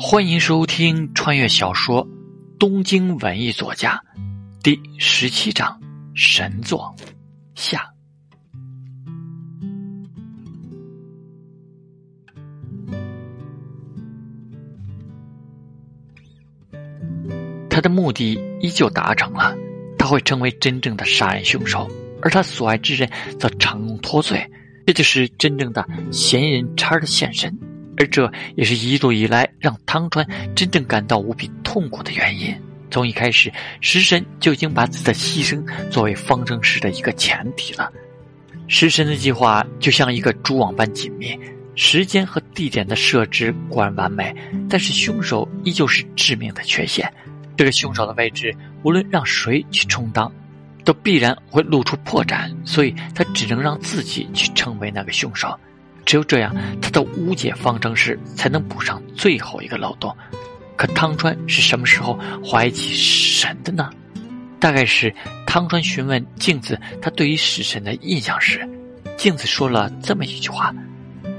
欢迎收听穿越小说《东京文艺作家》第十七章《神作》下。他的目的依旧达成了，他会成为真正的杀人凶手，而他所爱之人则成功脱罪。这就是真正的嫌疑人叉的现身，而这也是一路以来让汤川真正感到无比痛苦的原因。从一开始，食神就已经把自己的牺牲作为方程式的一个前提了。食神的计划就像一个蛛网般紧密，时间和地点的设置固然完美，但是凶手依旧是致命的缺陷。这个凶手的位置，无论让谁去充当，都必然会露出破绽，所以他只能让自己去成为那个凶手。只有这样，他的无解方程式才能补上最后一个漏洞。可汤川是什么时候怀疑起神的呢？大概是汤川询问镜子他对于死神的印象时，镜子说了这么一句话：“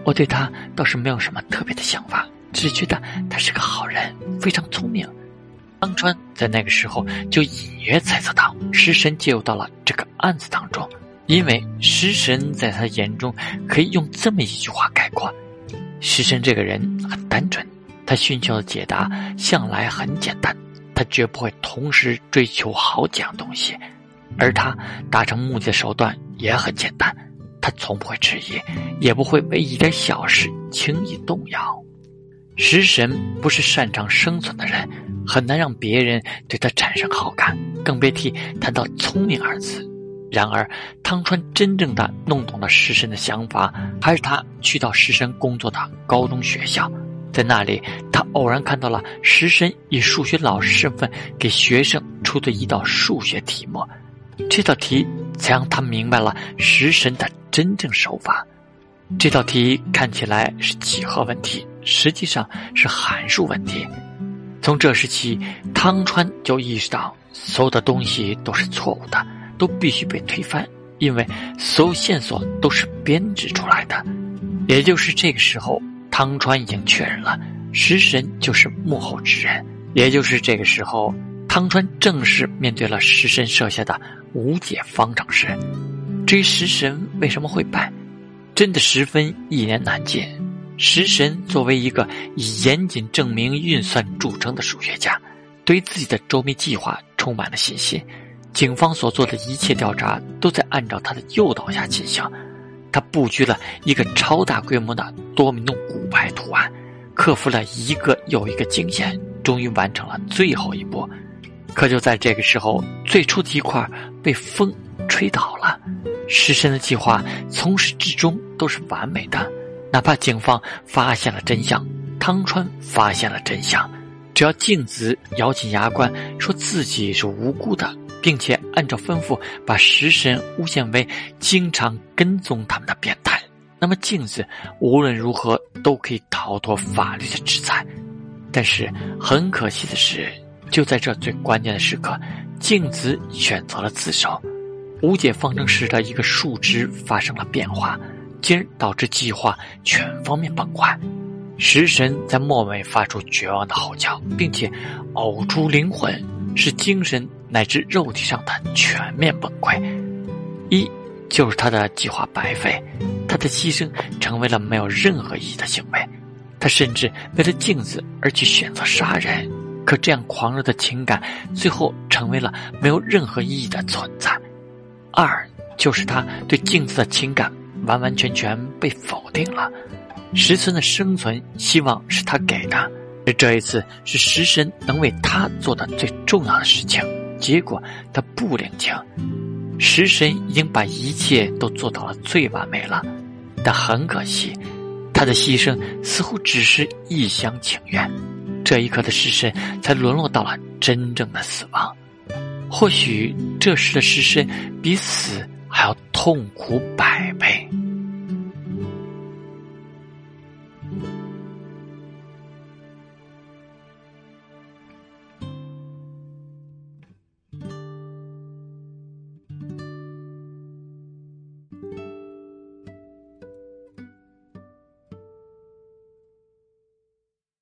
我对他倒是没有什么特别的想法，只觉得他是个好人，非常聪明。”汤川在那个时候就隐约猜测到，食神介入到了这个案子当中，因为食神在他眼中可以用这么一句话概括：食神这个人很单纯，他寻求的解答向来很简单，他绝不会同时追求好几样东西，而他达成目的的手段也很简单，他从不会迟疑，也不会为一点小事轻易动摇。食神不是擅长生存的人。很难让别人对他产生好感，更别提谈到聪明二字。然而，汤川真正的弄懂了石神的想法，还是他去到石神工作的高中学校，在那里，他偶然看到了石神以数学老师身份给学生出的一道数学题目。这道题才让他明白了食神的真正手法。这道题看起来是几何问题，实际上是函数问题。从这时起，汤川就意识到，所有的东西都是错误的，都必须被推翻，因为所有线索都是编织出来的。也就是这个时候，汤川已经确认了食神就是幕后之人。也就是这个时候，汤川正式面对了食神设下的无解方程式。至于食神为什么会败，真的十分一言难尽。食神作为一个以严谨证明运算著称的数学家，对自己的周密计划充满了信心。警方所做的一切调查都在按照他的诱导下进行。他布局了一个超大规模的多米诺骨牌图案，克服了一个又一个惊险，终于完成了最后一步。可就在这个时候，最初的一块被风吹倒了。食神的计划从始至终都是完美的。哪怕警方发现了真相，汤川发现了真相，只要静子咬紧牙关说自己是无辜的，并且按照吩咐把食神诬陷为经常跟踪他们的变态，那么镜子无论如何都可以逃脱法律的制裁。但是很可惜的是，就在这最关键的时刻，镜子选择了自首，无解方程式的一个数值发生了变化。进而导致计划全方面崩坏，食神在末尾发出绝望的吼叫，并且呕出灵魂，是精神乃至肉体上的全面崩溃。一就是他的计划白费，他的牺牲成为了没有任何意义的行为，他甚至为了镜子而去选择杀人。可这样狂热的情感，最后成为了没有任何意义的存在。二就是他对镜子的情感。完完全全被否定了。石村的生存希望是他给的，而这一次是食神能为他做的最重要的事情。结果他不领情。食神已经把一切都做到了最完美了，但很可惜，他的牺牲似乎只是一厢情愿。这一刻的食神才沦落到了真正的死亡。或许这时的食神比死还要痛苦百倍。